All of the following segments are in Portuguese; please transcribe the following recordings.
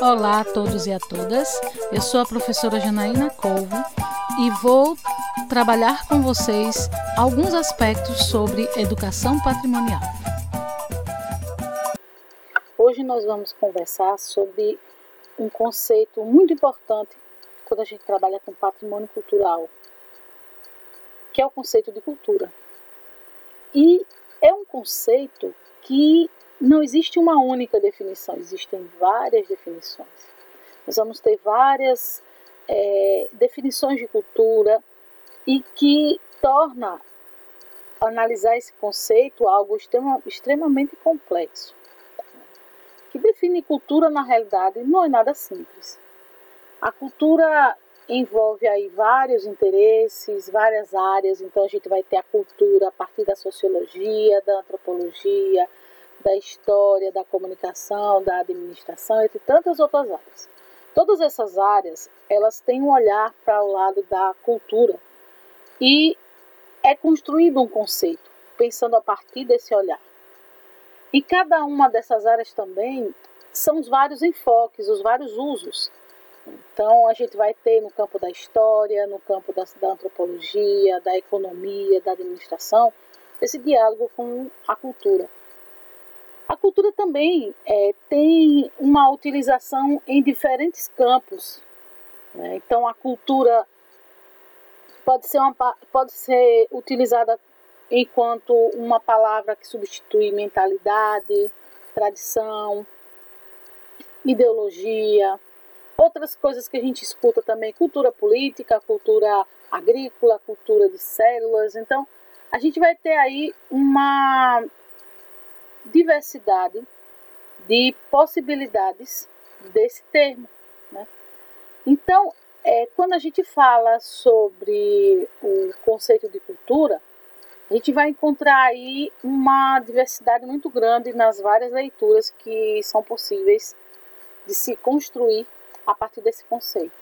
Olá a todos e a todas. Eu sou a professora Janaína Colvo e vou trabalhar com vocês alguns aspectos sobre educação patrimonial. Hoje nós vamos conversar sobre um conceito muito importante quando a gente trabalha com patrimônio cultural, que é o conceito de cultura. E é um conceito que não existe uma única definição, existem várias definições. Nós vamos ter várias é, definições de cultura e que torna analisar esse conceito algo extrema, extremamente complexo. Que define cultura na realidade não é nada simples. A cultura envolve aí vários interesses, várias áreas, então a gente vai ter a cultura a partir da sociologia, da antropologia, da história, da comunicação, da administração, entre tantas outras áreas. Todas essas áreas, elas têm um olhar para o lado da cultura e é construído um conceito, pensando a partir desse olhar. E cada uma dessas áreas também são os vários enfoques, os vários usos. Então, a gente vai ter no campo da história, no campo da, da antropologia, da economia, da administração, esse diálogo com a cultura. A cultura também é, tem uma utilização em diferentes campos. Né? Então, a cultura pode ser, uma, pode ser utilizada enquanto uma palavra que substitui mentalidade, tradição, ideologia. Outras coisas que a gente escuta também, cultura política, cultura agrícola, cultura de células. Então, a gente vai ter aí uma diversidade de possibilidades desse termo. Né? Então, é, quando a gente fala sobre o conceito de cultura, a gente vai encontrar aí uma diversidade muito grande nas várias leituras que são possíveis de se construir a partir desse conceito.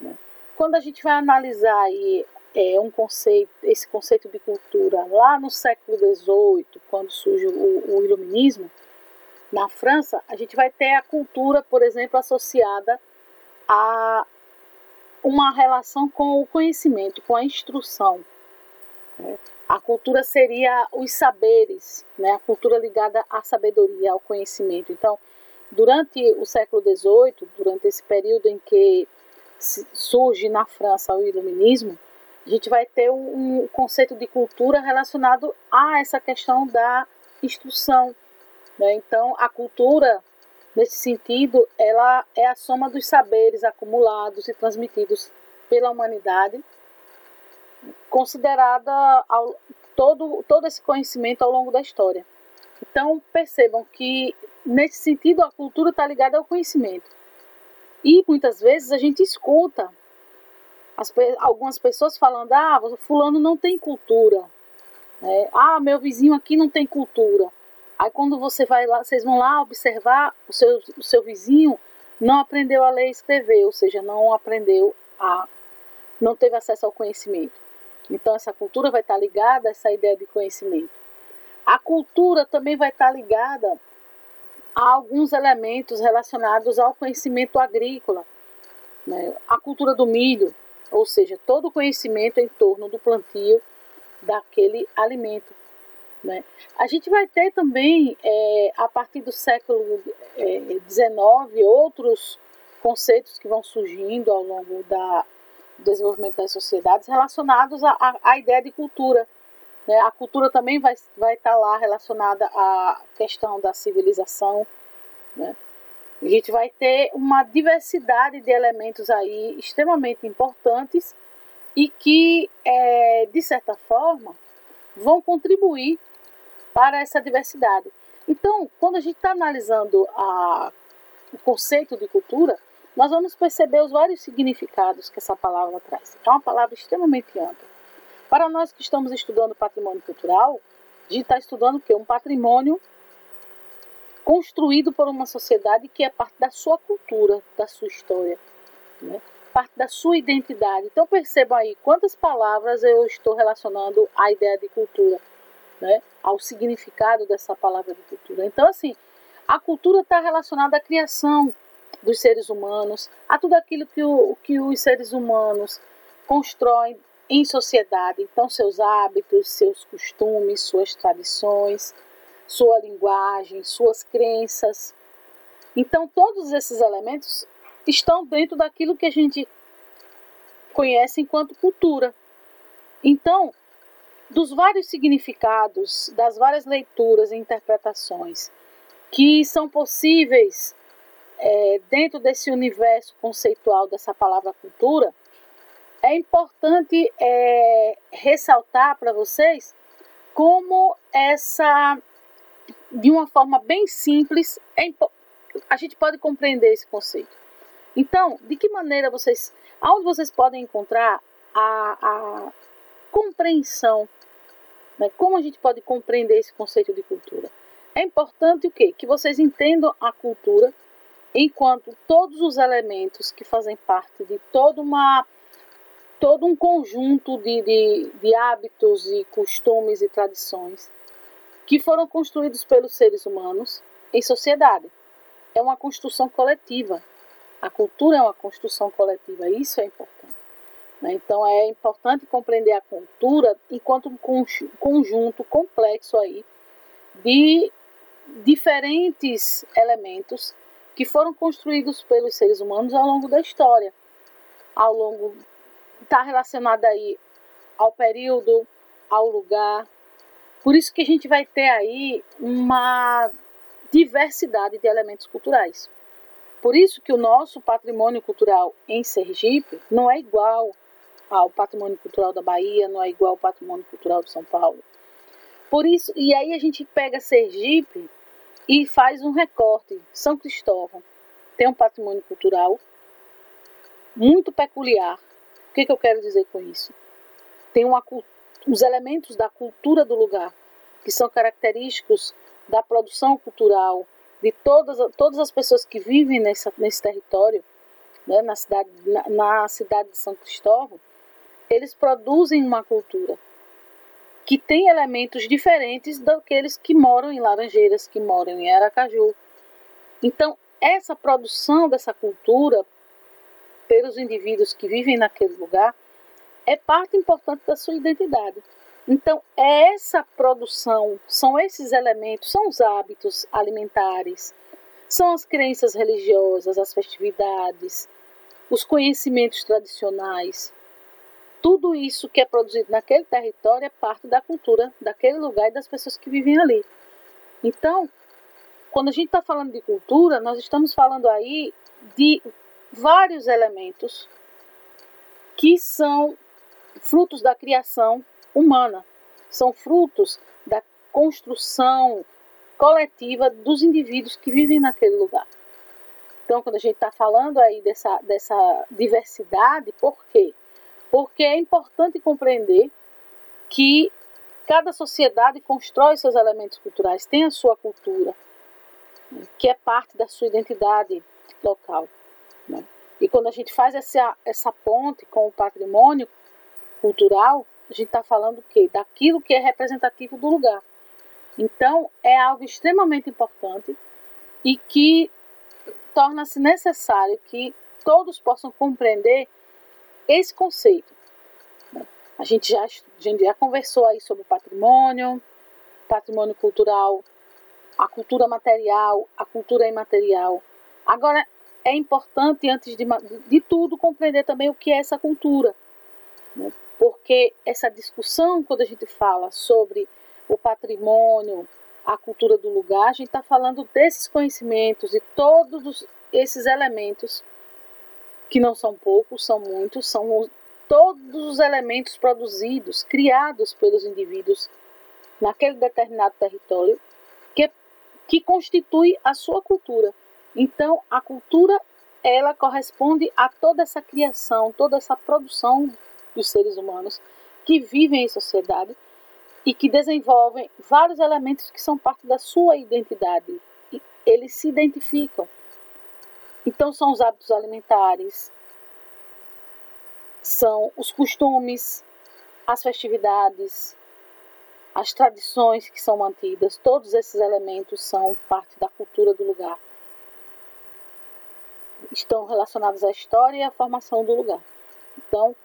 Né? Quando a gente vai analisar aí é, um conceito, esse conceito de cultura lá no século XVIII, quando surge o, o iluminismo, na França, a gente vai ter a cultura, por exemplo, associada a uma relação com o conhecimento, com a instrução. Né? A cultura seria os saberes, né? a cultura ligada à sabedoria, ao conhecimento. Então, durante o século XVIII, durante esse período em que surge na França o iluminismo, a gente vai ter um conceito de cultura relacionado a essa questão da instrução. Né? Então, a cultura, nesse sentido, ela é a soma dos saberes acumulados e transmitidos pela humanidade, considerada ao, todo, todo esse conhecimento ao longo da história. Então, percebam que, nesse sentido, a cultura está ligada ao conhecimento. E muitas vezes a gente escuta as, algumas pessoas falando, ah, fulano não tem cultura. É, ah, meu vizinho aqui não tem cultura. Aí quando você vai lá, vocês vão lá observar, o seu, o seu vizinho não aprendeu a ler e escrever, ou seja, não aprendeu a. não teve acesso ao conhecimento. Então essa cultura vai estar ligada a essa ideia de conhecimento. A cultura também vai estar ligada a alguns elementos relacionados ao conhecimento agrícola. Né? A cultura do milho, ou seja, todo o conhecimento em torno do plantio daquele alimento. Né? A gente vai ter também, é, a partir do século XIX, é, outros conceitos que vão surgindo ao longo da, do desenvolvimento das sociedades relacionados à, ideia de cultura. Né? A cultura também vai, vai estar lá relacionada à questão da civilização. Né? A gente vai ter uma diversidade de elementos aí extremamente importantes e que, é, de certa forma, vão contribuir para essa diversidade. Então, quando a gente está analisando a, o conceito de cultura, nós vamos perceber os vários significados que essa palavra traz. É uma palavra extremamente ampla. Para nós que estamos estudando patrimônio cultural, a gente está estudando o quê? Um patrimônio construído por uma sociedade que é parte da sua cultura, da sua história, né? parte da sua identidade. Então percebam aí quantas palavras eu estou relacionando à ideia de cultura, né? ao significado dessa palavra de cultura. Então assim, a cultura está relacionada à criação dos seres humanos, a tudo aquilo que, o, que os seres humanos constroem em sociedade. Então, seus hábitos, seus costumes, suas tradições, sua linguagem, suas crenças. Então, todos esses elementos estão dentro daquilo que a gente conhece enquanto cultura. Então, dos vários significados, das várias leituras e interpretações que são possíveis é, dentro desse universo conceitual dessa palavra cultura, é importante é, ressaltar para vocês como essa, de uma forma bem simples, é, a gente pode compreender esse conceito. Então, de que maneira vocês, aonde vocês podem encontrar a, a compreensão, né? como a gente pode compreender esse conceito de cultura? É importante o quê? Que vocês entendam a cultura enquanto todos os elementos que fazem parte de toda uma todo um conjunto de, de, de hábitos e costumes e tradições que foram construídos pelos seres humanos em sociedade. É uma construção coletiva. A cultura é uma construção coletiva, isso é importante. Né? Então é importante compreender a cultura enquanto um conjunto complexo aí de diferentes elementos que foram construídos pelos seres humanos ao longo da história, ao longo está relacionada aí ao período, ao lugar. Por isso que a gente vai ter aí uma diversidade de elementos culturais. Por isso que o nosso patrimônio cultural em Sergipe não é igual ao patrimônio cultural da Bahia, não é igual ao patrimônio cultural de São Paulo. Por isso, e aí a gente pega Sergipe e faz um recorte. São Cristóvão tem um patrimônio cultural muito peculiar, que, que eu quero dizer com isso? Tem uma, os elementos da cultura do lugar, que são característicos da produção cultural de todas, todas as pessoas que vivem nessa, nesse território, né, na, cidade, na, na cidade de São Cristóvão, eles produzem uma cultura que tem elementos diferentes daqueles que moram em Laranjeiras, que moram em Aracaju. Então, essa produção dessa cultura pelos indivíduos que vivem naquele lugar é parte importante da sua identidade. Então, é essa produção, são esses elementos, são os hábitos alimentares, são as crenças religiosas, as festividades, os conhecimentos tradicionais. Tudo isso que é produzido naquele território é parte da cultura daquele lugar e das pessoas que vivem ali. Então, quando a gente está falando de cultura, nós estamos falando aí de vários elementos que são frutos da criação humana, são frutos da construção coletiva dos indivíduos que vivem naquele lugar. Então, quando a gente está falando aí dessa, dessa diversidade, por quê? Porque é importante compreender que cada sociedade constrói seus elementos culturais, tem a sua cultura, que é parte da sua identidade local. Né? E quando a gente faz essa, essa ponte com o patrimônio cultural, a gente está falando o quê? Daquilo que é representativo do lugar. Então, é algo extremamente importante e que torna-se necessário que todos possam compreender esse conceito. A gente já, a gente já conversou aí sobre o patrimônio, patrimônio cultural, a cultura material, a cultura imaterial. Agora, é importante, antes de, de tudo, compreender também o que é essa cultura. Né? Porque essa discussão, quando a gente fala sobre o patrimônio, a cultura do lugar, a gente está falando desses conhecimentos e todos esses elementos, que não são poucos, são muitos, são todos os elementos produzidos, criados pelos indivíduos naquele determinado território, que, que constitui a sua cultura. Então, a cultura ela corresponde a toda essa criação, toda essa produção dos seres humanos que vivem em sociedade e que desenvolvem vários elementos que são parte da sua identidade. E eles se identificam. Então, são os hábitos alimentares, são os costumes, as festividades, as tradições que são mantidas, todos esses elementos são parte da cultura do lugar. estão relacionadas à história e à formação do lugar. Então,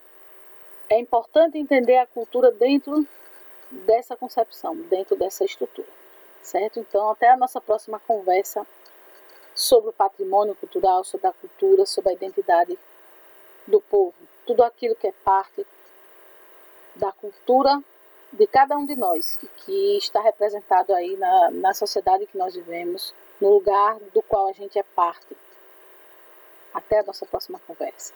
é importante entender a cultura dentro dessa concepção, dentro dessa estrutura, certo? Então, até a nossa próxima conversa sobre o patrimônio cultural, sobre a cultura, sobre a identidade do povo, tudo aquilo que é parte da cultura de cada um de nós e que está representado aí na, na sociedade que nós vivemos, no lugar do qual a gente é parte. Até a nossa próxima conversa.